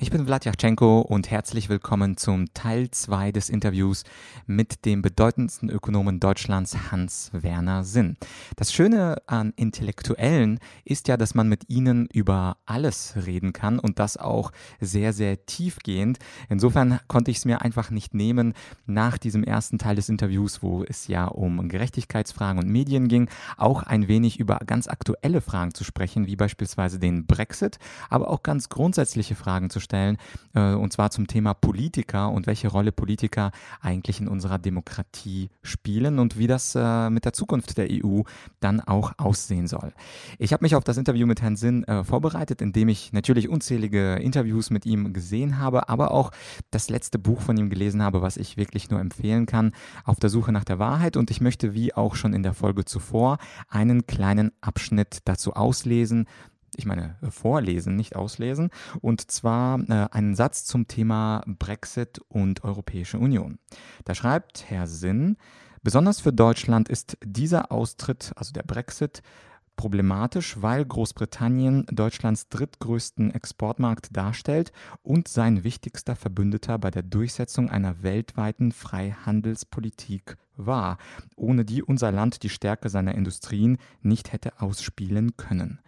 Ich bin Vladyachenko und herzlich willkommen zum Teil 2 des Interviews mit dem bedeutendsten Ökonomen Deutschlands, Hans-Werner Sinn. Das Schöne an Intellektuellen ist ja, dass man mit ihnen über alles reden kann und das auch sehr, sehr tiefgehend. Insofern konnte ich es mir einfach nicht nehmen, nach diesem ersten Teil des Interviews, wo es ja um Gerechtigkeitsfragen und Medien ging, auch ein wenig über ganz aktuelle Fragen zu sprechen, wie beispielsweise den Brexit, aber auch ganz grundsätzliche Fragen zu stellen, äh, und zwar zum Thema Politiker und welche Rolle Politiker eigentlich in unserer Demokratie spielen und wie das äh, mit der Zukunft der EU dann auch aussehen soll. Ich habe mich auf das Interview mit Herrn Sinn äh, vorbereitet, indem ich natürlich unzählige Interviews mit ihm gesehen habe, aber auch das letzte Buch von ihm gelesen habe, was ich wirklich nur empfehlen kann, auf der Suche nach der Wahrheit. Und ich möchte, wie auch schon in der Folge zuvor, einen kleinen Abschnitt dazu auslesen, ich meine vorlesen, nicht auslesen, und zwar äh, einen Satz zum Thema Brexit und Europäische Union. Da schreibt Herr Sinn, besonders für Deutschland ist dieser Austritt, also der Brexit, problematisch, weil Großbritannien Deutschlands drittgrößten Exportmarkt darstellt und sein wichtigster Verbündeter bei der Durchsetzung einer weltweiten Freihandelspolitik war, ohne die unser Land die Stärke seiner Industrien nicht hätte ausspielen können.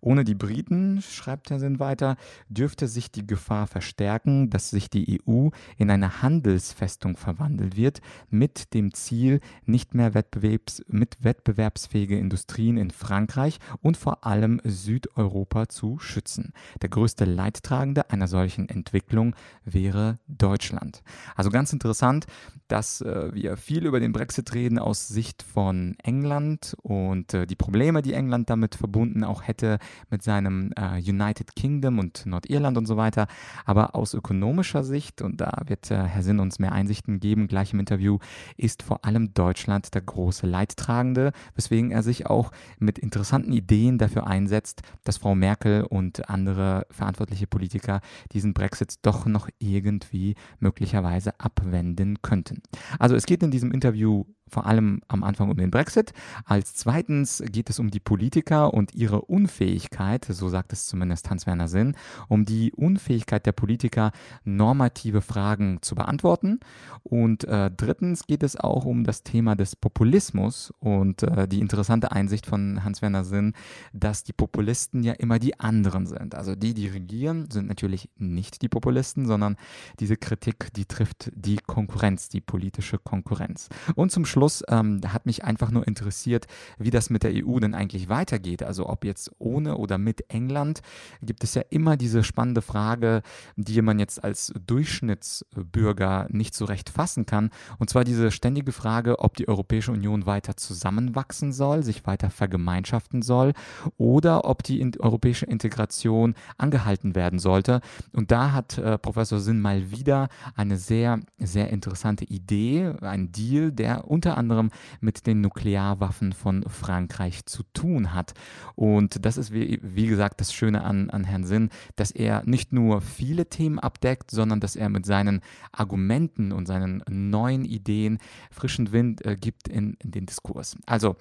Ohne die Briten, schreibt Herr Sinn weiter, dürfte sich die Gefahr verstärken, dass sich die EU in eine Handelsfestung verwandelt wird, mit dem Ziel, nicht mehr wettbewerbs mit wettbewerbsfähige Industrien in Frankreich und vor allem Südeuropa zu schützen. Der größte Leidtragende einer solchen Entwicklung wäre Deutschland. Also ganz interessant, dass äh, wir viel über den Brexit reden aus Sicht von England und äh, die Probleme, die England damit verbunden auch hätte mit seinem äh, United Kingdom und Nordirland und so weiter. Aber aus ökonomischer Sicht, und da wird äh, Herr Sinn uns mehr Einsichten geben, gleich im Interview, ist vor allem Deutschland der große Leidtragende, weswegen er sich auch mit interessanten Ideen dafür einsetzt, dass Frau Merkel und andere verantwortliche Politiker diesen Brexit doch noch irgendwie möglicherweise abwenden könnten. Also es geht in diesem Interview you vor allem am Anfang um den Brexit. Als zweitens geht es um die Politiker und ihre Unfähigkeit, so sagt es zumindest Hans-Werner Sinn, um die Unfähigkeit der Politiker, normative Fragen zu beantworten. Und äh, drittens geht es auch um das Thema des Populismus und äh, die interessante Einsicht von Hans-Werner Sinn, dass die Populisten ja immer die anderen sind. Also die, die regieren, sind natürlich nicht die Populisten, sondern diese Kritik, die trifft die Konkurrenz, die politische Konkurrenz. Und zum Schluss ähm, hat mich einfach nur interessiert, wie das mit der EU denn eigentlich weitergeht. Also ob jetzt ohne oder mit England gibt es ja immer diese spannende Frage, die man jetzt als Durchschnittsbürger nicht so recht fassen kann. Und zwar diese ständige Frage, ob die Europäische Union weiter zusammenwachsen soll, sich weiter vergemeinschaften soll oder ob die in europäische Integration angehalten werden sollte. Und da hat äh, Professor Sinn mal wieder eine sehr, sehr interessante Idee, ein Deal, der unter unter anderem mit den Nuklearwaffen von Frankreich zu tun hat. Und das ist, wie, wie gesagt, das Schöne an, an Herrn Sinn, dass er nicht nur viele Themen abdeckt, sondern dass er mit seinen Argumenten und seinen neuen Ideen frischen Wind äh, gibt in, in den Diskurs. Also,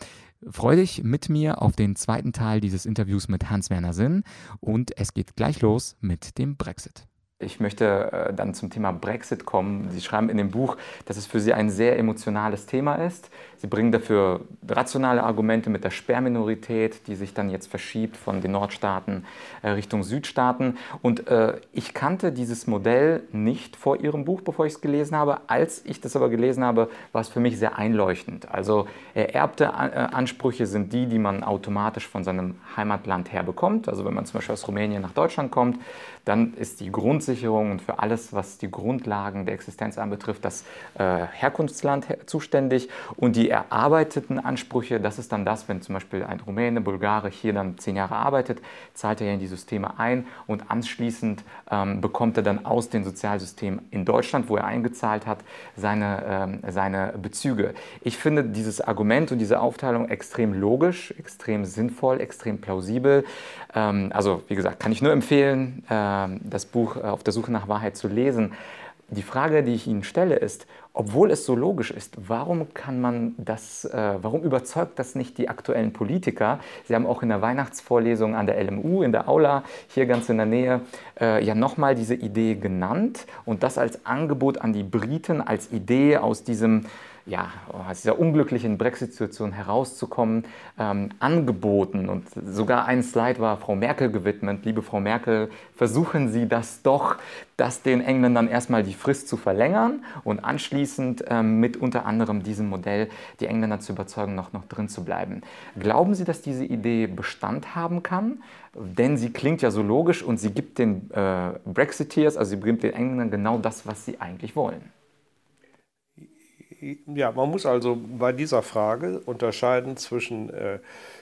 Freue dich mit mir auf den zweiten Teil dieses Interviews mit Hans-Werner Sinn und es geht gleich los mit dem Brexit. Ich möchte äh, dann zum Thema Brexit kommen. Sie schreiben in dem Buch, dass es für Sie ein sehr emotionales Thema ist. Sie bringen dafür rationale Argumente mit der Sperrminorität, die sich dann jetzt verschiebt von den Nordstaaten äh, Richtung Südstaaten. Und äh, ich kannte dieses Modell nicht vor Ihrem Buch, bevor ich es gelesen habe. Als ich das aber gelesen habe, war es für mich sehr einleuchtend. Also ererbte Ansprüche sind die, die man automatisch von seinem Heimatland her bekommt. Also wenn man zum Beispiel aus Rumänien nach Deutschland kommt, dann ist die Grundsicherung und für alles, was die Grundlagen der Existenz anbetrifft, das äh, Herkunftsland zuständig. Und die erarbeiteten Ansprüche, das ist dann das, wenn zum Beispiel ein Rumäne, Bulgare hier dann zehn Jahre arbeitet, zahlt er ja in die Systeme ein und anschließend ähm, bekommt er dann aus den Sozialsystemen in Deutschland, wo er eingezahlt hat, seine, ähm, seine Bezüge. Ich finde dieses Argument und diese Aufteilung extrem logisch, extrem sinnvoll, extrem plausibel. Ähm, also wie gesagt, kann ich nur empfehlen. Äh, das Buch äh, Auf der Suche nach Wahrheit zu lesen. Die Frage, die ich Ihnen stelle, ist, obwohl es so logisch ist, warum kann man das, äh, warum überzeugt das nicht die aktuellen Politiker? Sie haben auch in der Weihnachtsvorlesung an der LMU, in der Aula, hier ganz in der Nähe, äh, ja nochmal diese Idee genannt und das als Angebot an die Briten, als Idee aus diesem ja, aus dieser unglücklichen Brexit-Situation herauszukommen, ähm, angeboten. Und sogar ein Slide war Frau Merkel gewidmet. Liebe Frau Merkel, versuchen Sie das doch, das den Engländern erstmal die Frist zu verlängern und anschließend ähm, mit unter anderem diesem Modell die Engländer zu überzeugen, noch, noch drin zu bleiben. Glauben Sie, dass diese Idee Bestand haben kann? Denn sie klingt ja so logisch und sie gibt den äh, Brexiteers, also sie gibt den Engländern genau das, was sie eigentlich wollen. Ja, man muss also bei dieser Frage unterscheiden zwischen äh,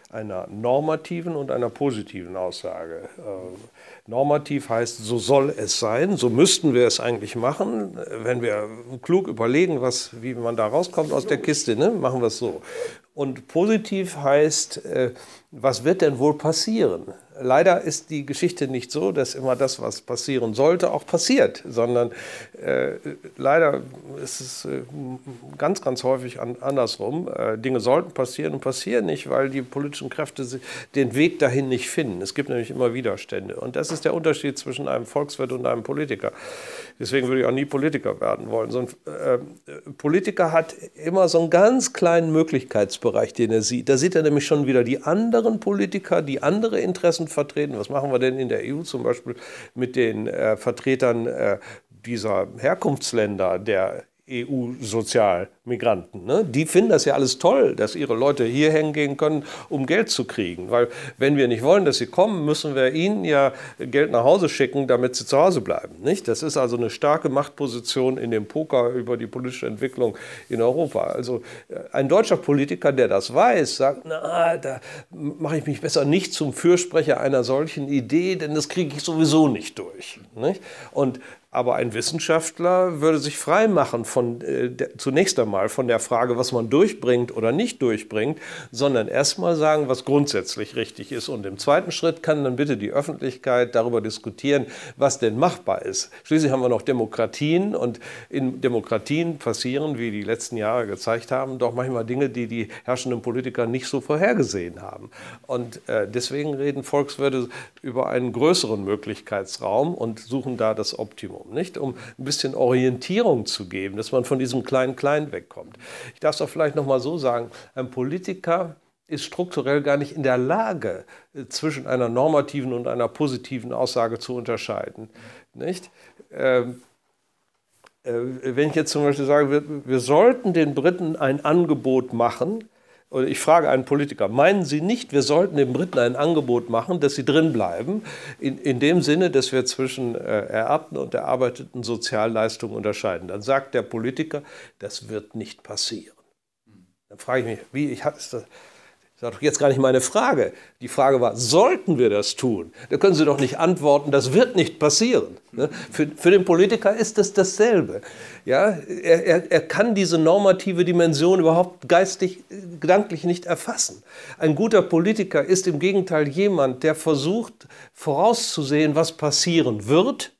einer normativen und einer positiven Aussage. Äh, normativ heißt, so soll es sein, so müssten wir es eigentlich machen. Wenn wir klug überlegen, was, wie man da rauskommt aus der Kiste, ne, machen wir es so. Und positiv heißt, äh, was wird denn wohl passieren? Leider ist die Geschichte nicht so, dass immer das, was passieren sollte, auch passiert, sondern äh, leider ist es äh, ganz, ganz häufig an, andersrum. Äh, Dinge sollten passieren und passieren nicht, weil die politischen Kräfte den Weg dahin nicht finden. Es gibt nämlich immer Widerstände. Und das ist der Unterschied zwischen einem Volkswirt und einem Politiker. Deswegen würde ich auch nie Politiker werden wollen. So ein äh, Politiker hat immer so einen ganz kleinen Möglichkeitsbereich, den er sieht. Da sieht er nämlich schon wieder die anderen Politiker, die andere Interessen vertreten. Was machen wir denn in der EU zum Beispiel mit den äh, Vertretern äh, dieser Herkunftsländer der EU-Sozialmigranten. Ne? Die finden das ja alles toll, dass ihre Leute hier hingehen können, um Geld zu kriegen. Weil wenn wir nicht wollen, dass sie kommen, müssen wir ihnen ja Geld nach Hause schicken, damit sie zu Hause bleiben. Nicht? Das ist also eine starke Machtposition in dem Poker über die politische Entwicklung in Europa. Also äh, ein deutscher Politiker, der das weiß, sagt, na, da mache ich mich besser nicht zum Fürsprecher einer solchen Idee, denn das kriege ich sowieso nicht durch. Nicht? Und aber ein Wissenschaftler würde sich frei machen von äh, der, zunächst einmal von der Frage, was man durchbringt oder nicht durchbringt, sondern erstmal sagen, was grundsätzlich richtig ist. Und im zweiten Schritt kann dann bitte die Öffentlichkeit darüber diskutieren, was denn machbar ist. Schließlich haben wir noch Demokratien und in Demokratien passieren, wie die letzten Jahre gezeigt haben, doch manchmal Dinge, die die herrschenden Politiker nicht so vorhergesehen haben. Und äh, deswegen reden Volkswirte über einen größeren Möglichkeitsraum und suchen da das Optimum nicht? um ein bisschen Orientierung zu geben, dass man von diesem Klein-Klein wegkommt. Ich darf es auch vielleicht noch mal so sagen, ein Politiker ist strukturell gar nicht in der Lage, äh, zwischen einer normativen und einer positiven Aussage zu unterscheiden. Nicht? Ähm, äh, wenn ich jetzt zum Beispiel sage, wir, wir sollten den Briten ein Angebot machen, oder ich frage einen Politiker, meinen Sie nicht, wir sollten den Briten ein Angebot machen, dass sie drin bleiben, in, in dem Sinne, dass wir zwischen äh, ererbten und erarbeiteten Sozialleistungen unterscheiden? Dann sagt der Politiker, das wird nicht passieren. Dann frage ich mich, wie, ich, ist das, das war doch jetzt gar nicht meine Frage. Die Frage war, sollten wir das tun? Da können Sie doch nicht antworten, das wird nicht passieren. Ne? Für, für den Politiker ist es dasselbe. Ja, er, er, er kann diese normative Dimension überhaupt geistig, gedanklich nicht erfassen. Ein guter Politiker ist im Gegenteil jemand, der versucht vorauszusehen, was passieren wird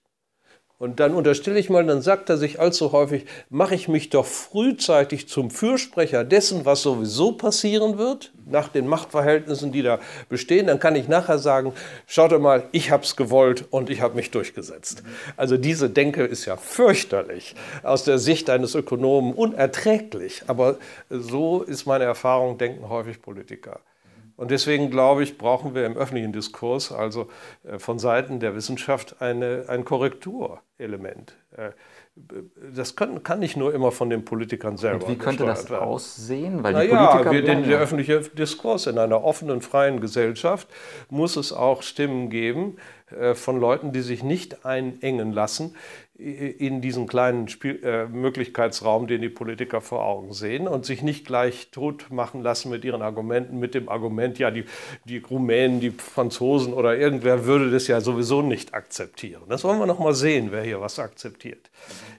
und dann unterstelle ich mal, dann sagt er sich allzu häufig, mache ich mich doch frühzeitig zum Fürsprecher dessen, was sowieso passieren wird, nach den Machtverhältnissen, die da bestehen. Dann kann ich nachher sagen, schaut mal, ich habe es gewollt und ich habe mich durchgesetzt. Also diese Denke ist ja fürchterlich, aus der Sicht eines Ökonomen unerträglich. Aber so ist meine Erfahrung, denken häufig Politiker. Und deswegen glaube ich, brauchen wir im öffentlichen Diskurs, also äh, von Seiten der Wissenschaft, eine, ein Korrekturelement. Äh, das kann, kann, nicht nur immer von den Politikern selber. Und wie könnte das werden. aussehen? Weil die naja, Politiker wir, den, der öffentliche Diskurs in einer offenen, freien Gesellschaft muss es auch Stimmen geben äh, von Leuten, die sich nicht einengen lassen, in diesen kleinen Spiel äh, Möglichkeitsraum, den die Politiker vor Augen sehen und sich nicht gleich tot machen lassen mit ihren Argumenten, mit dem Argument, ja, die, die Rumänen, die Franzosen oder irgendwer würde das ja sowieso nicht akzeptieren. Das wollen wir noch mal sehen, wer hier was akzeptiert.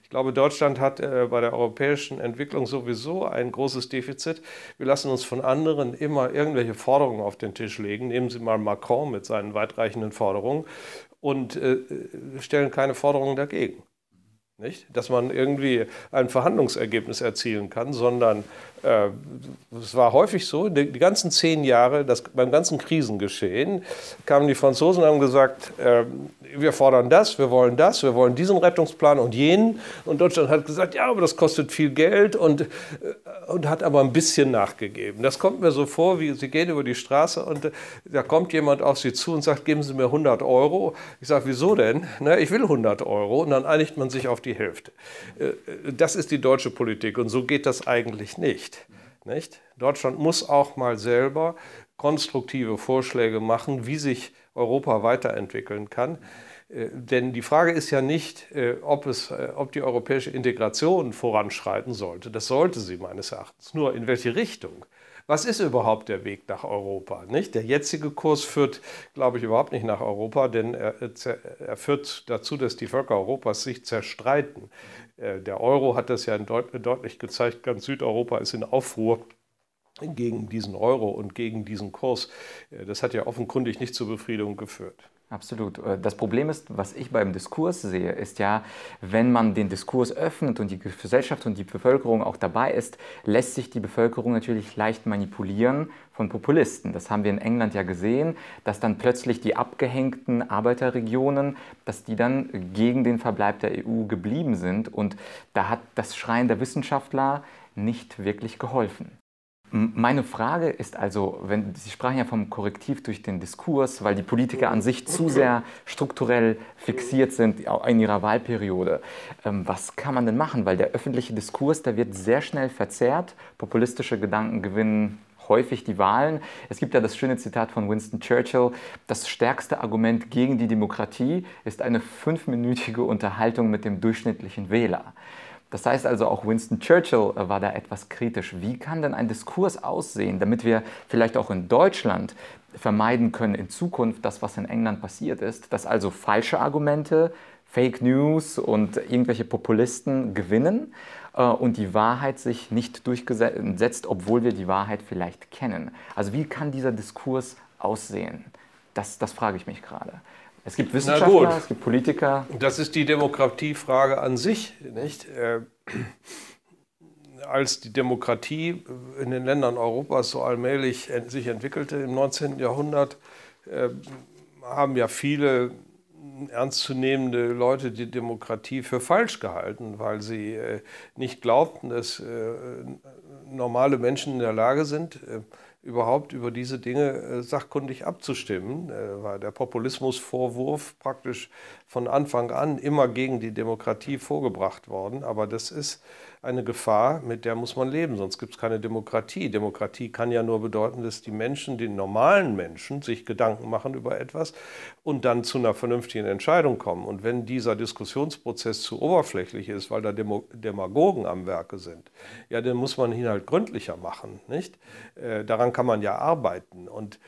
Ich glaube, Deutschland hat äh, bei der europäischen Entwicklung sowieso ein großes Defizit. Wir lassen uns von anderen immer irgendwelche Forderungen auf den Tisch legen. Nehmen Sie mal Macron mit seinen weitreichenden Forderungen und äh, stellen keine Forderungen dagegen. Nicht? Dass man irgendwie ein Verhandlungsergebnis erzielen kann, sondern äh, es war häufig so, die, die ganzen zehn Jahre, das, beim ganzen Krisengeschehen, kamen die Franzosen und haben gesagt, äh, wir fordern das, wir wollen das, wir wollen diesen Rettungsplan und jenen. Und Deutschland hat gesagt, ja, aber das kostet viel Geld und, äh, und hat aber ein bisschen nachgegeben. Das kommt mir so vor, wie Sie gehen über die Straße und äh, da kommt jemand auf Sie zu und sagt, geben Sie mir 100 Euro. Ich sage, wieso denn? Na, ich will 100 Euro. Und dann einigt man sich auf die Hälfte. Äh, das ist die deutsche Politik und so geht das eigentlich nicht. Nicht? Deutschland muss auch mal selber konstruktive Vorschläge machen, wie sich Europa weiterentwickeln kann. Äh, denn die Frage ist ja nicht, äh, ob, es, ob die europäische Integration voranschreiten sollte. Das sollte sie meines Erachtens. Nur in welche Richtung? Was ist überhaupt der Weg nach Europa? Nicht? Der jetzige Kurs führt, glaube ich, überhaupt nicht nach Europa, denn er, er führt dazu, dass die Völker Europas sich zerstreiten. Äh, der Euro hat das ja deutlich gezeigt, ganz Südeuropa ist in Aufruhr gegen diesen Euro und gegen diesen Kurs. Äh, das hat ja offenkundig nicht zur Befriedung geführt. Absolut. Äh, das Problem ist, was ich beim Diskurs sehe, ist ja, wenn man den Diskurs öffnet und die Gesellschaft und die Bevölkerung auch dabei ist, lässt sich die Bevölkerung natürlich leicht manipulieren von Populisten. Das haben wir in England ja gesehen, dass dann plötzlich die abgehängten Arbeiterregionen, dass die dann gegen den Verbleib der EU geblieben sind. Und da hat das Schreien der Wissenschaftler nicht wirklich geholfen. Meine Frage ist also, wenn Sie sprachen ja vom Korrektiv durch den Diskurs, weil die Politiker an sich zu sehr strukturell fixiert sind in ihrer Wahlperiode. Ähm, was kann man denn machen? Weil der öffentliche Diskurs, der wird sehr schnell verzerrt. Populistische Gedanken gewinnen häufig die Wahlen. Es gibt ja das schöne Zitat von Winston Churchill, das stärkste Argument gegen die Demokratie ist eine fünfminütige Unterhaltung mit dem durchschnittlichen Wähler. Das heißt also, auch Winston Churchill äh, war da etwas kritisch. Wie kann denn ein Diskurs aussehen, damit wir vielleicht auch in Deutschland vermeiden können in Zukunft das, was in England passiert ist, dass also falsche Argumente, Fake News und irgendwelche Populisten gewinnen äh, und die Wahrheit sich nicht durchgesetzt, obwohl wir die Wahrheit vielleicht kennen. Also wie kann dieser Diskurs aussehen? Das, das frage ich mich gerade. Es gibt Wissenschaftler, es gibt Politiker. Das ist die Demokratiefrage an sich. Nicht? Äh, als die Demokratie in den Ländern Europas so allmählich sich entwickelte im 19. Jahrhundert, äh, haben ja viele ernstzunehmende Leute die Demokratie für falsch gehalten, weil sie äh, nicht glaubten, dass normale Menschen in der Lage sind, überhaupt über diese Dinge äh, sachkundig abzustimmen, äh, war der Populismusvorwurf praktisch von Anfang an immer gegen die Demokratie vorgebracht worden. Aber das ist eine Gefahr, mit der muss man leben, sonst gibt es keine Demokratie. Demokratie kann ja nur bedeuten, dass die Menschen, die normalen Menschen, sich Gedanken machen über etwas und dann zu einer vernünftigen Entscheidung kommen. Und wenn dieser Diskussionsprozess zu oberflächlich ist, weil da Demagogen am Werke sind, ja, dann muss man ihn halt gründlicher machen. Nicht? Äh, daran kann man ja arbeiten. Und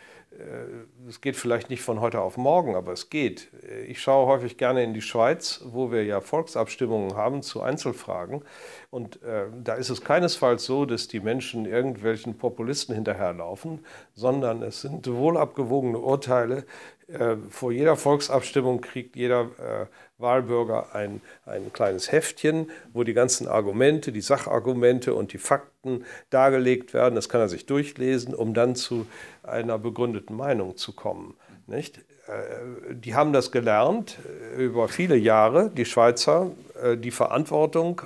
es geht vielleicht nicht von heute auf morgen, aber es geht. Äh, ich schaue häufig gerne in die Schweiz, wo wir ja Volksabstimmungen haben zu Einzelfragen. Und äh, da ist es keinesfalls so, dass die Menschen irgendwelchen Populisten hinterherlaufen, sondern es sind wohl abgewogene Urteile. Äh, vor jeder Volksabstimmung kriegt jeder äh, Wahlbürger ein, ein kleines Heftchen, wo die ganzen Argumente, die Sachargumente und die Fakten dargelegt werden. Das kann er sich durchlesen, um dann zu einer begründeten Meinung zu kommen. Nicht? Äh, die haben das gelernt äh, über viele Jahre, die Schweizer, äh, die Verantwortung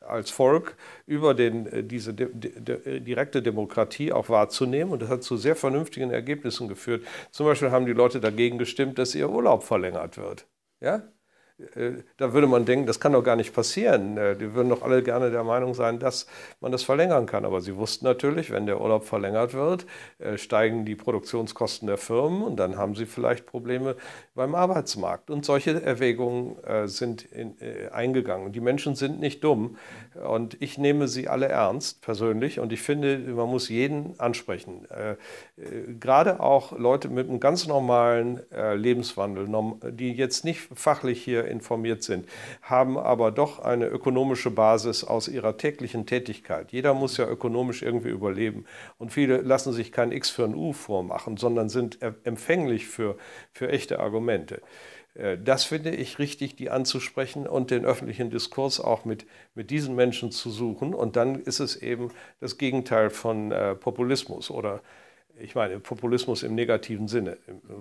als Volk über den, diese direkte Demokratie auch wahrzunehmen. Und das hat zu sehr vernünftigen Ergebnissen geführt. Zum Beispiel haben die Leute dagegen gestimmt, dass ihr Urlaub verlängert wird. Ja? Äh, da würde man denken, das kann doch gar nicht passieren. Äh, die würden doch alle gerne der Meinung sein, dass man das verlängern kann. Aber sie wussten natürlich, wenn der Urlaub verlängert wird, äh, steigen die Produktionskosten der Firmen und dann haben sie vielleicht Probleme beim Arbeitsmarkt. Und solche Erwägungen sind in, eingegangen. Die Menschen sind nicht dumm. Und ich nehme sie alle ernst persönlich. Und ich finde, man muss jeden ansprechen. Gerade auch Leute mit einem ganz normalen Lebenswandel, die jetzt nicht fachlich hier informiert sind, haben aber doch eine ökonomische Basis aus ihrer täglichen Tätigkeit. Jeder muss ja ökonomisch irgendwie überleben. Und viele lassen sich kein X für ein U vormachen, sondern sind empfänglich für, für echte Argumente. Äh, das finde ich richtig, die anzusprechen und den öffentlichen Diskurs auch mit, mit diesen Menschen zu suchen. Und dann ist es eben das Gegenteil von äh, Populismus oder ich meine, Populismus im negativen Sinne.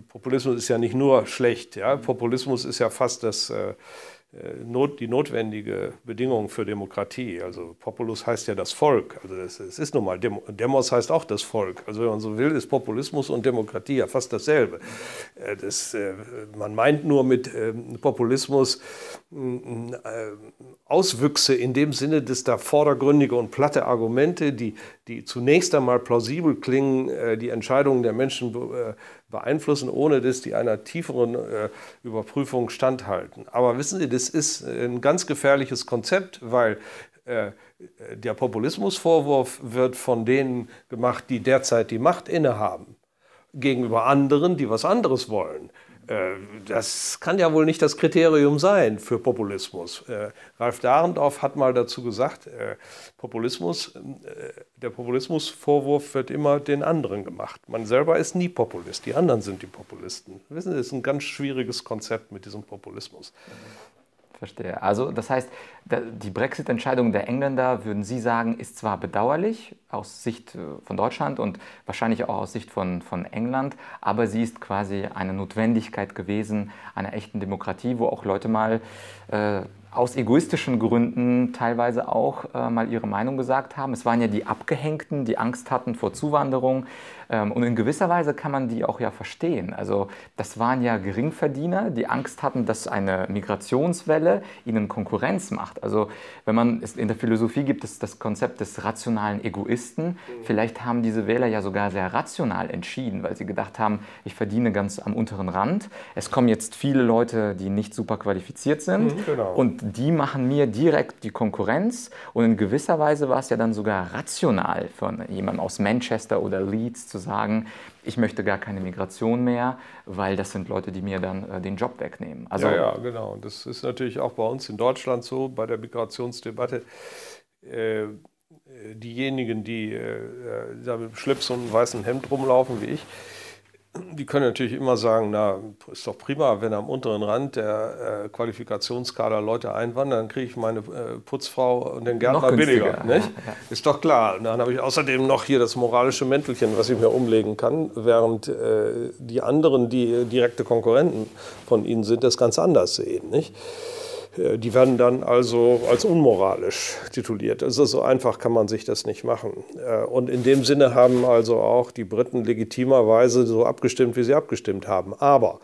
Populismus ist ja nicht nur schlecht. Ja? Populismus ist ja fast das, äh, äh, not, die notwendige Bedingung für Demokratie. Also Populus heißt ja das Volk. Also es ist nun mal, Demos heißt auch das Volk. Also wenn man so will, ist Populismus und Demokratie ja fast dasselbe. Äh, das, äh, man meint nur mit ähm, Populismus Auswüchse in dem Sinne, dass da vordergründige und platte Argumente, die, die zunächst einmal plausibel klingen, die Entscheidungen der Menschen beeinflussen, ohne dass die einer tieferen äh, Überprüfung standhalten. Aber wissen Sie, das ist ein ganz gefährliches Konzept, weil äh, der Populismusvorwurf wird von denen gemacht, die derzeit die Macht innehaben, gegenüber anderen, die was anderes wollen. Äh, das kann ja wohl nicht das Kriterium sein für Populismus. Äh, Ralf Dahrendorf hat mal dazu gesagt, äh, Populismus, der Populismusvorwurf wird immer den anderen gemacht. Man selber ist nie Populist, die anderen sind die Populisten. Wissen Sie, das ist ein ganz schwieriges Konzept mit diesem Populismus. Verstehe. Also das heißt, die Brexit-Entscheidung der Engländer, würden Sie sagen, ist zwar bedauerlich aus Sicht äh, von Deutschland und wahrscheinlich auch aus Sicht von, von England, aber sie ist quasi eine Notwendigkeit gewesen einer echten Demokratie, wo auch Leute mal äh, aus egoistischen Gründen teilweise auch äh, mal ihre Meinung gesagt haben. Es waren ja die Abgehängten, die Angst hatten vor Zuwanderung. Ähm, und in gewisser Weise kann man die auch ja verstehen. Also das waren ja Geringverdiener, die Angst hatten, dass eine Migrationswelle ihnen Konkurrenz macht. Also wenn man, in der Philosophie gibt es das Konzept des rationalen Egoisten. Vielleicht haben diese Wähler ja sogar sehr rational entschieden, weil sie gedacht haben, ich verdiene ganz am unteren Rand. Es kommen jetzt viele Leute, die nicht super qualifiziert sind. Mhm, genau. Und die machen mir direkt die Konkurrenz und in gewisser Weise war es ja dann sogar rational von jemandem aus Manchester oder Leeds zu sagen, ich möchte gar keine Migration mehr, weil das sind Leute, die mir dann äh, den Job wegnehmen. Also, ja, ja, genau. Das ist natürlich auch bei uns in Deutschland so, bei der Migrationsdebatte. Äh, diejenigen, die äh, da mit Schlips und einem weißen Hemd rumlaufen wie ich, die können natürlich immer sagen, na, ist doch prima, wenn am unteren Rand der äh, Qualifikationskader Leute einwandern, dann kriege ich meine äh, Putzfrau und den Gärtner billiger. Nicht? Ja, ja. Ist doch klar. Und dann habe ich außerdem noch hier das moralische Mäntelchen, was ich mir umlegen kann, während äh, die anderen, die direkte Konkurrenten von ihnen sind, das ganz anders sehen. Nicht? Äh, die werden dann also als unmoralisch tituliert. Also so einfach kann man sich das nicht machen. Äh, und in dem Sinne haben also auch die Briten legitimerweise so abgestimmt, wie sie abgestimmt haben. Aber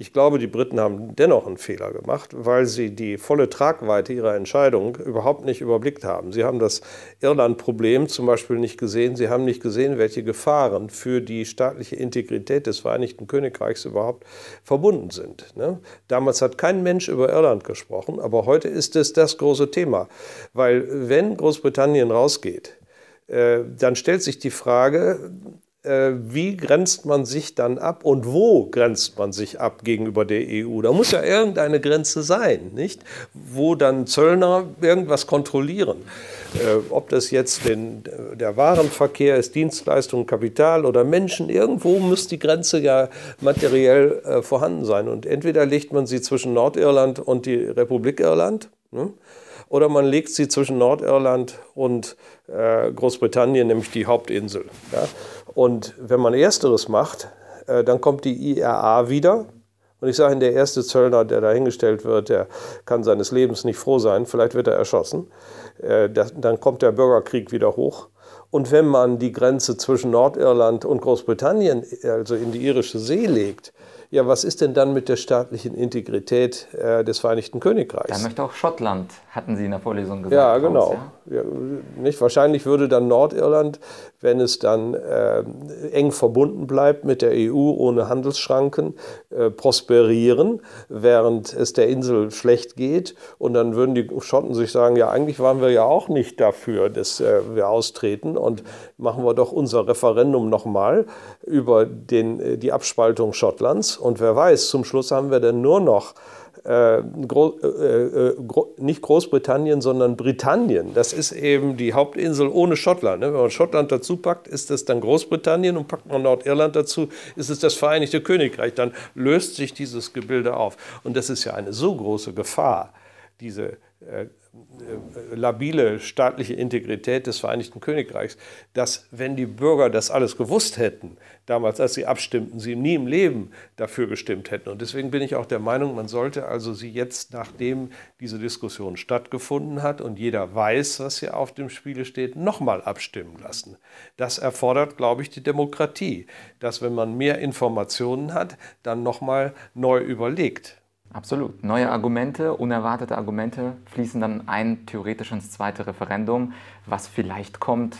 ich glaube, die Briten haben dennoch einen Fehler gemacht, weil sie die volle Tragweite ihrer Entscheidung überhaupt nicht überblickt haben. Sie haben das Irland-Problem zum Beispiel nicht gesehen. Sie haben nicht gesehen, welche Gefahren für die staatliche Integrität des Vereinigten Königreichs überhaupt verbunden sind. Ne? Damals hat kein Mensch über Irland gesprochen, aber heute ist es das große Thema. Weil wenn Großbritannien rausgeht, äh, dann stellt sich die Frage, wie grenzt man sich dann ab und wo grenzt man sich ab gegenüber der EU? Da muss ja irgendeine Grenze sein, nicht? Wo dann Zöllner irgendwas kontrollieren. Äh, ob das jetzt den, der Warenverkehr ist, Dienstleistungen, Kapital oder Menschen, irgendwo muss die Grenze ja materiell äh, vorhanden sein. Und entweder legt man sie zwischen Nordirland und die Republik Irland. Ne? Oder man legt sie zwischen Nordirland und äh, Großbritannien, nämlich die Hauptinsel. Ja? Und wenn man Ersteres macht, äh, dann kommt die IRA wieder. Und ich sage Ihnen, der erste Zöllner, der dahingestellt wird, der kann seines Lebens nicht froh sein. Vielleicht wird er erschossen. Äh, das, dann kommt der Bürgerkrieg wieder hoch. Und wenn man die Grenze zwischen Nordirland und Großbritannien, also in die irische See legt, ja, was ist denn dann mit der staatlichen Integrität äh, des Vereinigten Königreichs? Da möchte auch Schottland, hatten Sie in der Vorlesung gesagt. Ja, genau. Raus, ja? Ja, nicht? Wahrscheinlich würde dann Nordirland, wenn es dann äh, eng verbunden bleibt mit der EU ohne Handelsschranken, äh, prosperieren, während es der Insel schlecht geht. Und dann würden die Schotten sich sagen, ja, eigentlich waren wir ja auch nicht dafür, dass äh, wir austreten und machen wir doch unser Referendum nochmal über den, äh, die Abspaltung Schottlands Und wer weiß, zum Schluss haben wir dann nur noch äh, Gro äh, äh, Gro nicht Großbritannien, sondern Britannien. Das ist eben die Hauptinsel ohne Schottland. Ne? Wenn man Schottland dazu packt, ist das dann Großbritannien und packt man Nordirland dazu, ist es das Vereinigte Königreich. Dann löst sich dieses Gebilde auf. Und das ist ja eine so große Gefahr, diese äh, labile staatliche Integrität des Vereinigten Königreichs, dass wenn die Bürger das alles gewusst hätten, damals als sie abstimmten, sie nie im Leben dafür gestimmt hätten. Und deswegen bin ich auch der Meinung, man sollte also sie jetzt, nachdem diese Diskussion stattgefunden hat und jeder weiß, was hier auf dem Spiele steht, nochmal abstimmen lassen. Das erfordert, glaube ich, die Demokratie, dass wenn man mehr Informationen hat, dann nochmal neu überlegt. Absolut. Neue Argumente, unerwartete Argumente fließen dann ein theoretisch ins zweite Referendum. Was vielleicht kommt,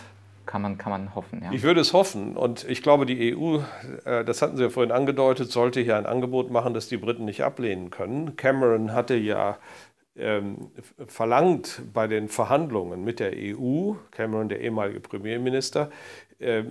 kann man, kann man hoffen. Ja. Ich würde es hoffen. Und ich glaube, die EU, äh, das hatten Sie ja vorhin angedeutet, sollte hier ein Angebot machen, das die Briten nicht ablehnen können. Cameron hatte ja ähm, verlangt bei den Verhandlungen mit der EU, Cameron, der ehemalige Premierminister, äh,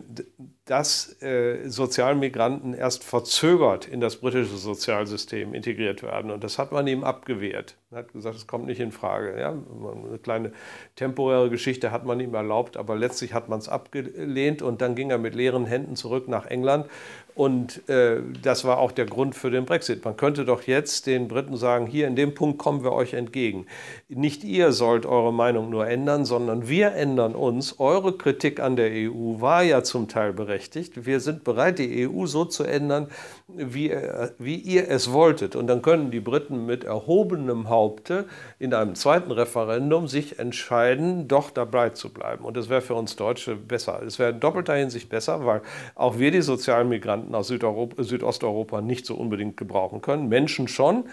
dass äh, Sozialmigranten erst verzögert in das britische Sozialsystem integriert werden. Und das hat man ihm abgewehrt. Er hat gesagt, es kommt nicht in Frage. Ja, eine kleine temporäre Geschichte hat man ihm erlaubt, aber letztlich hat man es abgelehnt und dann ging er mit leeren Händen zurück nach England. Und äh, das war auch der Grund für den Brexit. Man könnte doch jetzt den Briten sagen, hier in dem Punkt kommen wir euch entgegen. Nicht ihr sollt eure Meinung nur ändern, sondern wir ändern uns. Eure Kritik an der EU war ja zum Teil berechtigt. Wir sind bereit, die EU so zu ändern, wie, äh, wie ihr es wolltet. Und dann können die Briten mit erhobenem Haupte in einem zweiten Referendum sich entscheiden, doch dabei zu bleiben. Und das wäre für uns Deutsche besser. Es wäre in doppelter Hinsicht besser, weil auch wir die sozialen Migranten aus Südeuropa, Südosteuropa nicht so unbedingt gebrauchen können. Menschen schon,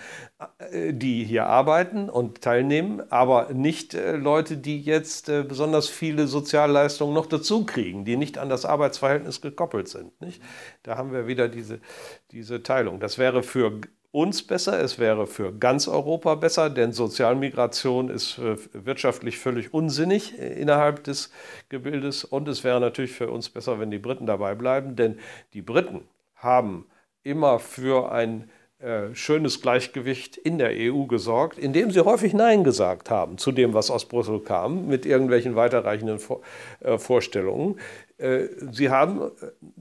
äh, die hier arbeiten und teilnehmen, aber nicht äh, Leute, die jetzt besonders viele Sozialleistungen noch dazu kriegen, die nicht an das Arbeitsverhältnis gekoppelt sind. Nicht? Da haben wir wieder diese diese Teilung. Das wäre für uns besser, es wäre für ganz Europa besser, denn Sozialmigration ist äh, wirtschaftlich völlig unsinnig äh, innerhalb des Gebildes und es wäre natürlich für uns besser, wenn die Briten dabei bleiben, denn die Briten haben immer für ein äh, schönes Gleichgewicht in der EU gesorgt, indem sie häufig Nein gesagt haben zu dem, was aus Brüssel kam, mit irgendwelchen weiterreichenden Vorstellungen. Äh, sie haben äh,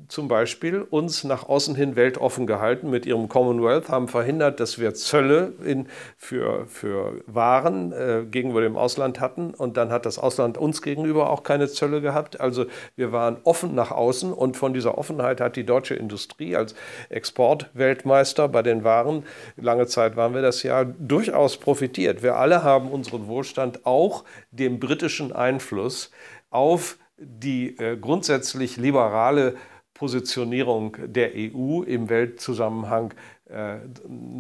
zum Beispiel uns nach außen hin weltoffen gehalten mit ihrem Commonwealth, haben verhindert, dass wir Zölle in, für, für Waren äh, gegenüber dem Ausland hatten und dann hat das Ausland uns gegenüber auch keine Zölle gehabt. Also wir waren offen nach außen und von dieser Offenheit hat die deutsche Industrie als Exportweltmeister bei den Waren, lange Zeit waren wir das ja, durchaus profitiert. Wir alle haben unseren Wohlstand auch dem britischen Einfluss auf die äh, grundsätzlich liberale Positionierung der EU im Weltzusammenhang äh,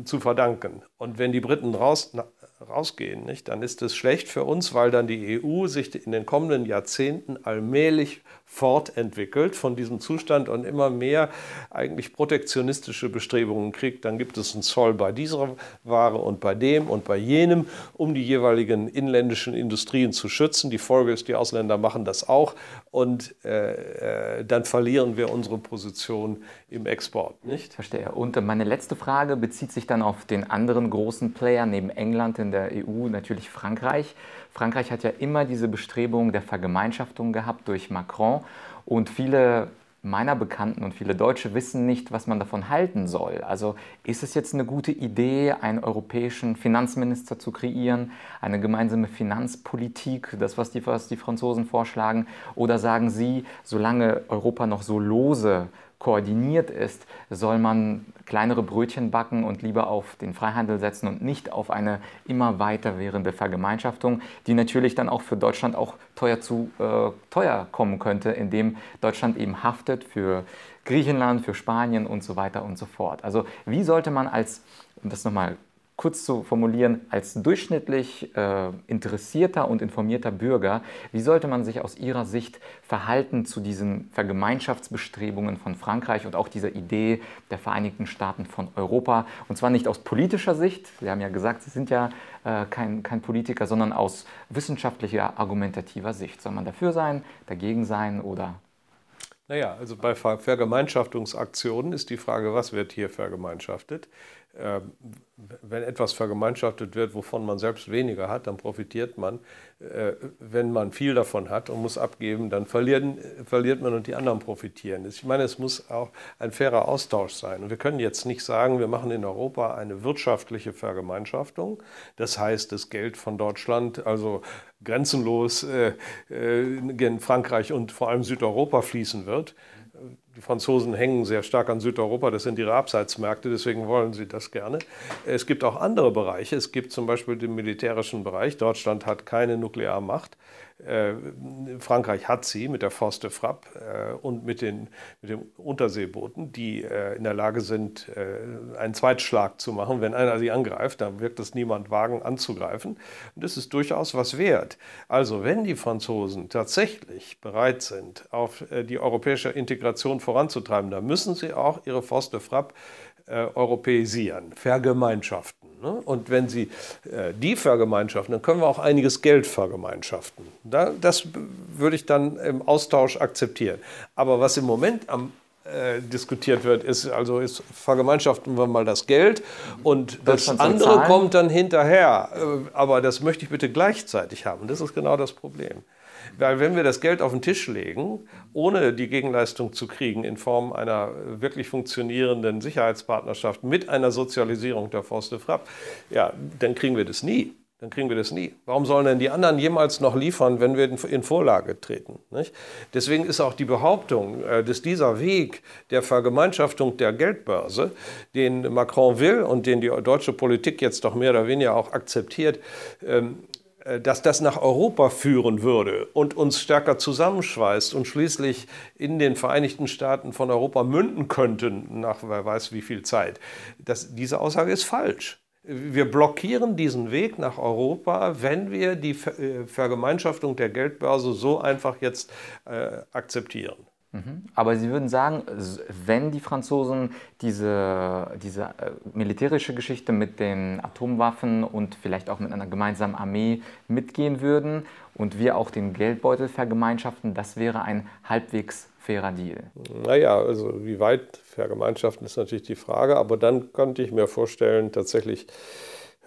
zu verdanken. Und wenn die Briten raus, na, rausgehen, nicht, dann ist es schlecht für uns, weil dann die EU sich in den kommenden Jahrzehnten allmählich fortentwickelt von diesem Zustand und immer mehr eigentlich protektionistische Bestrebungen kriegt, dann gibt es einen Zoll bei dieser Ware und bei dem und bei jenem, um die jeweiligen inländischen Industrien zu schützen. Die Folge ist, die Ausländer machen das auch und äh, äh, dann verlieren wir unsere Position im Export. Nicht? Verstehe. Und meine letzte Frage bezieht sich dann auf den anderen großen Player neben England in der EU, natürlich Frankreich. Frankreich hat ja immer diese Bestrebung der Vergemeinschaftung gehabt durch Macron und viele meiner Bekannten und viele Deutsche wissen nicht, was man davon halten soll. Also ist es jetzt eine gute Idee, einen europäischen Finanzminister zu kreieren, eine gemeinsame Finanzpolitik, das, was die, was die Franzosen vorschlagen? Oder sagen Sie, solange Europa noch so lose koordiniert ist, soll man kleinere Brötchen backen und lieber auf den Freihandel setzen und nicht auf eine immer weiter währende Vergemeinschaftung, die natürlich dann auch für Deutschland auch teuer zu äh, teuer kommen könnte, indem Deutschland eben haftet für Griechenland, für Spanien und so weiter und so fort. Also wie sollte man als, um das nochmal kurz zu formulieren, als durchschnittlich äh, interessierter und informierter Bürger, wie sollte man sich aus Ihrer Sicht verhalten zu diesen Vergemeinschaftsbestrebungen von Frankreich und auch dieser Idee der Vereinigten Staaten von Europa? Und zwar nicht aus politischer Sicht, Sie haben ja gesagt, Sie sind ja äh, kein, kein Politiker, sondern aus wissenschaftlicher, argumentativer Sicht. Soll man dafür sein, dagegen sein oder Naja, also bei Vergemeinschaftungsaktionen ist die Frage, was wird hier vergemeinschaftet? Ähm, wenn etwas vergemeinschaftet wird, wovon man selbst weniger hat, dann profitiert man. Äh, wenn man viel davon hat und muss abgeben, dann verlieren, verliert man und die anderen profitieren. Ich meine, es muss auch ein fairer Austausch sein. Und wir können jetzt nicht sagen, wir machen in Europa eine wirtschaftliche Vergemeinschaftung. Das heißt, das Geld von Deutschland, also grenzenlos äh, äh, in Frankreich und vor allem Südeuropa fließen wird die Franzosen hängen sehr stark an Südeuropa, das sind ihre Abseitsmärkte, deswegen wollen sie das gerne. Es gibt auch andere Bereiche. Es gibt zum Beispiel den militärischen Bereich. Deutschland hat keine Nuklearmacht. Äh, Frankreich hat sie mit der Force de Frappe äh, und mit den, mit den Unterseebooten, die äh, in der Lage sind, einen Zweitschlag zu machen. Wenn einer sie angreift, dann wird es niemand wagen, anzugreifen. Und das ist durchaus was wert. Also, wenn die Franzosen tatsächlich bereit sind, auf die europäische Integration voranzutreiben, dann müssen sie auch ihre Force de Frappe europäisieren, vergemeinschaften. Ne? Und wenn Sie äh, die vergemeinschaften, dann können wir auch einiges Geld vergemeinschaften. Da, das würde ich dann im Austausch akzeptieren. Aber was im Moment am äh, diskutiert wird, ist also ist, vergemeinschaften wir mal das Geld und das andere kommt dann hinterher. Äh, aber das möchte ich bitte gleichzeitig haben. Das ist genau das Problem. Weil wenn wir das Geld auf den Tisch legen, ohne die Gegenleistung zu kriegen in Form einer wirklich funktionierenden Sicherheitspartnerschaft mit einer Sozialisierung der Force de Frappe, ja, dann kriegen wir das nie. Dann kriegen wir das nie. Warum sollen denn die anderen jemals noch liefern, wenn wir in Vorlage treten? Nicht? Deswegen ist auch die Behauptung, äh, dass dieser Weg der Vergemeinschaftung der Geldbörse, den Macron will und den die deutsche Politik jetzt doch mehr oder weniger auch akzeptiert, ähm, äh, dass das nach Europa führen würde und uns stärker zusammenschweißt und schließlich in den Vereinigten Staaten von Europa münden könnten, nach wer weiß wie viel Zeit. Das, diese Aussage ist falsch. Wir blockieren diesen Weg nach Europa, wenn wir die äh, Vergemeinschaftung der Geldbörse so einfach jetzt äh, akzeptieren. Aber Sie würden sagen, wenn die Franzosen diese, diese äh, militärische Geschichte mit den Atomwaffen und vielleicht auch mit einer gemeinsamen Armee mitgehen würden und wir auch den Geldbeutel vergemeinschaften, das wäre ein halbwegs fairer Deal. Naja, also wie weit vergemeinschaften ist natürlich die Frage, aber dann könnte ich mir vorstellen, tatsächlich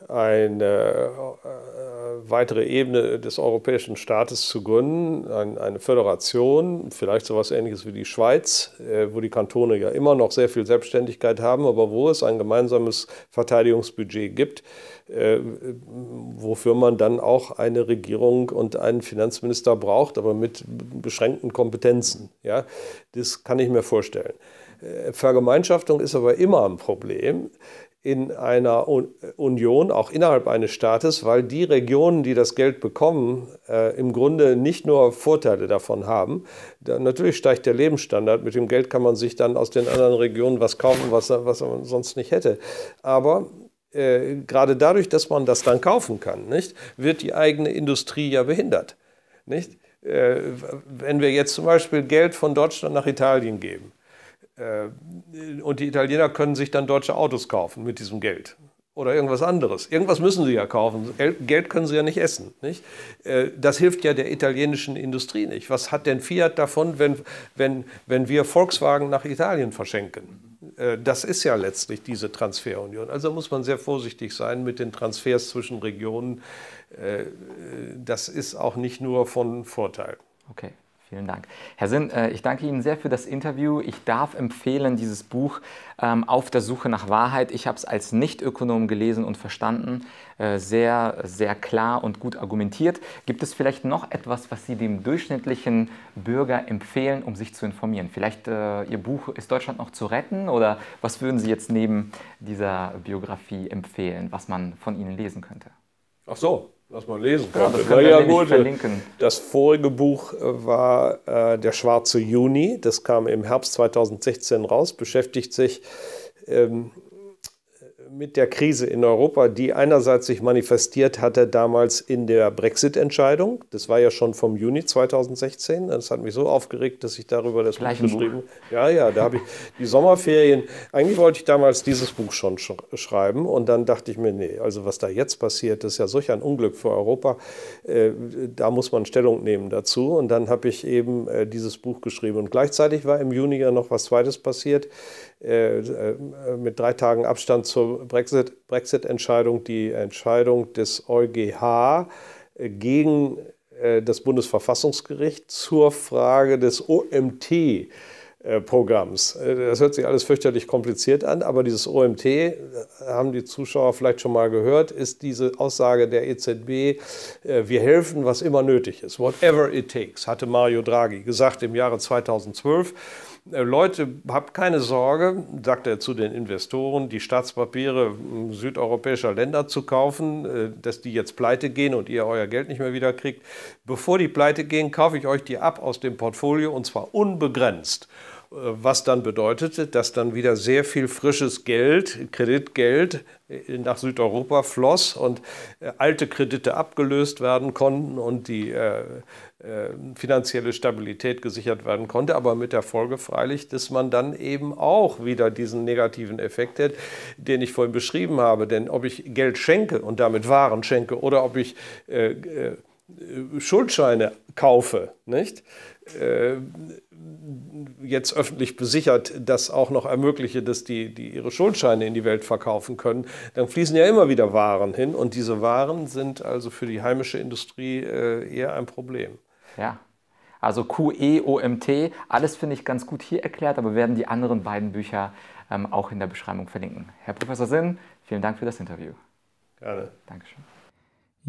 eine äh, weitere Ebene des europäischen Staates zu gründen, eine Föderation, vielleicht so etwas Ähnliches wie die Schweiz, äh, wo die Kantone ja immer noch sehr viel Selbstständigkeit haben, aber wo es ein gemeinsames Verteidigungsbudget gibt, äh, wofür man dann auch eine Regierung und einen Finanzminister braucht, aber mit beschränkten Kompetenzen. Ja, das kann ich mir vorstellen. Vergemeinschaftung ist aber immer ein Problem in einer Union, auch innerhalb eines Staates, weil die Regionen, die das Geld bekommen, äh, im Grunde nicht nur Vorteile davon haben. Natürlich steigt der Lebensstandard. Mit dem Geld kann man sich dann aus den anderen Regionen was kaufen, was, was man sonst nicht hätte. Aber äh, gerade dadurch, dass man das dann kaufen kann, nicht, wird die eigene Industrie ja behindert. Nicht? Äh, wenn wir jetzt zum Beispiel Geld von Deutschland nach Italien geben, und die Italiener können sich dann deutsche Autos kaufen mit diesem Geld. Oder irgendwas anderes. Irgendwas müssen sie ja kaufen. Geld können sie ja nicht essen. Nicht? Äh, das hilft ja der italienischen Industrie nicht. Was hat denn Fiat davon, wenn, wenn, wenn wir Volkswagen nach Italien verschenken? Äh, das ist ja letztlich diese Transferunion. Also muss man sehr vorsichtig sein mit den Transfers zwischen Regionen. Das ist auch nicht nur von Vorteil. Okay. Vielen Dank. Herr Sinn, äh, ich danke Ihnen sehr für das Interview. Ich darf empfehlen, dieses Buch ähm, Auf der Suche nach Wahrheit. Ich habe es als Nicht-Ökonom gelesen und verstanden. Äh, sehr, sehr klar und gut argumentiert. Gibt es vielleicht noch etwas, was Sie dem durchschnittlichen Bürger empfehlen, um sich zu informieren? Vielleicht äh, Ihr Buch Ist Deutschland noch zu retten? Oder was würden Sie jetzt neben dieser Biografie empfehlen, was man von Ihnen lesen könnte? Ach so, was man lesen konnte. Ja, ja, gut. Das vorige Buch äh, war äh, Der schwarze Juni. Das kam im Herbst 2016 raus, beschäftigt sich ähm, mit der Krise in Europa, die einerseits sich manifestiert hatte damals in der Brexit-Entscheidung. Das war ja schon vom Juni 2016. Das hat mich so aufgeregt, dass ich darüber das Buch geschrieben habe. Ja, ja, da habe ich die Sommerferien. Eigentlich wollte ich damals dieses Buch schon sch schreiben und dann dachte ich mir, nee, also was da jetzt passiert, das ist ja solch ein Unglück für Europa. Äh, da muss man Stellung nehmen dazu. Und dann habe ich eben äh, dieses Buch geschrieben. Und gleichzeitig war im Juni ja noch was Zweites passiert. Äh, mit drei Tagen Abstand zur Brexit-Entscheidung die Entscheidung des EuGH äh, gegen das Bundesverfassungsgericht zur Frage des OMT. Programms. Das hört sich alles fürchterlich kompliziert an, aber dieses OMT, haben die Zuschauer vielleicht schon mal gehört, ist diese Aussage der EZB, wir helfen, was immer nötig ist. Whatever it takes, hatte Mario Draghi gesagt im Jahre 2012. Äh, Leute, habt keine Sorge, sagt er zu den Investoren, die Staatspapiere hm, südeuropäischer Länder zu kaufen, äh, dass die jetzt pleite gehen und ihr euer Geld nicht mehr wieder kriegt. Bevor die pleite gehen, kaufe ich euch die ab aus dem Portfolio und zwar unbegrenzt. Äh, was dann bedeutete, dass dann wieder sehr viel frisches Geld, Kreditgeld nach Südeuropa floss und alte Kredite abgelöst werden konnten und die äh, finanzielle Stabilität gesichert werden konnte, aber mit der Folge freilich, dass man dann eben auch wieder diesen negativen Effekt hat, den ich vorhin beschrieben habe. Denn ob ich Geld schenke und damit Waren schenke oder ob ich äh, äh, Schuldscheine kaufe, nicht? Äh, jetzt öffentlich besichert das auch noch ermögliche, dass die, die ihre Schuldscheine in die Welt verkaufen können, dann fließen ja immer wieder Waren hin und diese Waren sind also für die heimische Industrie äh, eher ein Problem. Ja. Also QE, OMT, alles finde ich ganz gut hier erklärt, aber wir werden die anderen beiden Bücher ähm, auch in der Beschreibung verlinken. Herr Professor Sinn, vielen Dank für das Interview. Gerne. Dankeschön.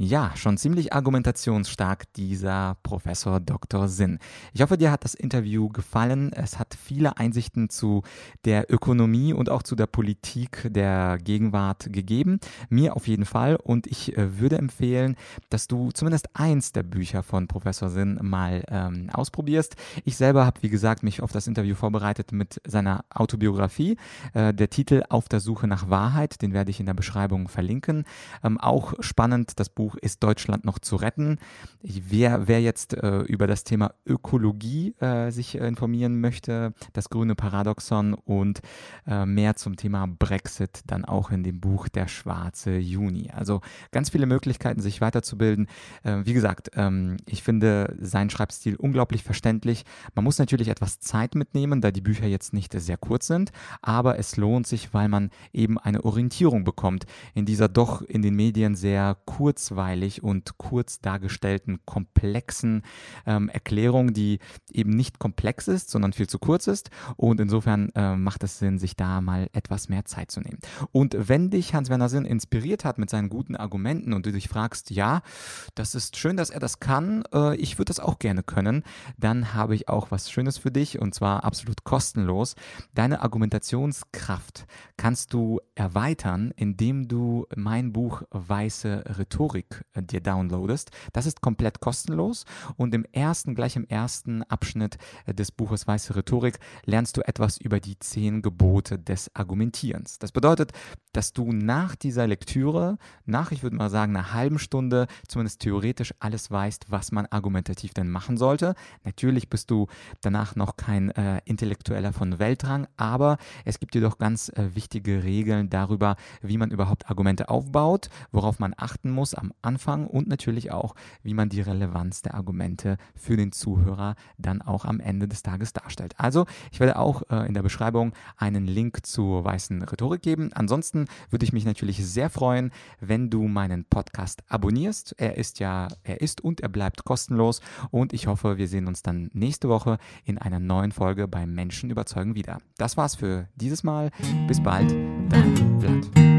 Ja, schon ziemlich argumentationsstark dieser Professor Dr. Sinn. Ich hoffe, dir hat das Interview gefallen. Es hat viele Einsichten zu der Ökonomie und auch zu der Politik der Gegenwart gegeben. Mir auf jeden Fall. Und ich äh, würde empfehlen, dass du zumindest eins der Bücher von Professor Sinn mal ähm, ausprobierst. Ich selber habe, wie gesagt, mich auf das Interview vorbereitet mit seiner Autobiografie. Äh, der Titel Auf der Suche nach Wahrheit, den werde ich in der Beschreibung verlinken. Ähm, auch spannend, das Buch Buch Ist Deutschland noch zu retten? Wer, wer jetzt äh, über das Thema Ökologie äh, sich äh, informieren möchte, das grüne Paradoxon und äh, mehr zum Thema Brexit, dann auch in dem Buch Der schwarze Juni. Also ganz viele Möglichkeiten, sich weiterzubilden. Äh, wie gesagt, ähm, ich finde seinen Schreibstil unglaublich verständlich. Man muss natürlich etwas Zeit mitnehmen, da die Bücher jetzt nicht sehr kurz sind, aber es lohnt sich, weil man eben eine Orientierung bekommt in dieser doch in den Medien sehr kurzweiligen kurzweilig und kurz dargestellten komplexen ähm, Erklärung, die eben nicht komplex ist, sondern viel zu kurz ist. Und insofern äh, macht es Sinn, sich da mal etwas mehr Zeit zu nehmen. Und wenn dich Hans-Werner Sinn inspiriert hat mit seinen guten Argumenten und du dich fragst, ja, das ist schön, dass er das kann, äh, ich würde das auch gerne können, dann habe ich auch was Schönes für dich und zwar absolut kostenlos. Deine Argumentationskraft kannst du erweitern, indem du mein Buch Weiße Rhetorik äh, dir downloadest. Das ist komplett kostenlos und im ersten, gleich im ersten Abschnitt äh, des Buches Weiße Rhetorik lernst du etwas über die zehn Gebote des Argumentierens. Das bedeutet, dass du nach dieser Lektüre, nach, ich würde mal sagen, einer halben Stunde zumindest theoretisch alles weißt, was man argumentativ denn machen sollte. Natürlich bist du danach noch kein äh, Intellektueller von Weltrang, aber es gibt dir doch ganz äh, wichtige Regeln darüber, wie man überhaupt Argumente aufbaut, worauf man achten muss am Anfang und natürlich auch, wie man die Relevanz der Argumente für den Zuhörer dann auch am Ende des Tages darstellt. Also, ich werde auch äh, in der Beschreibung einen Link zur weißen Rhetorik geben. Ansonsten würde ich mich natürlich sehr freuen, wenn du meinen Podcast abonnierst. Er ist ja, er ist und er bleibt kostenlos und ich hoffe, wir sehen uns dann nächste Woche in einer neuen Folge beim Menschen überzeugen wieder. Das war's für dieses Mal. Bis bald, dein Vlad.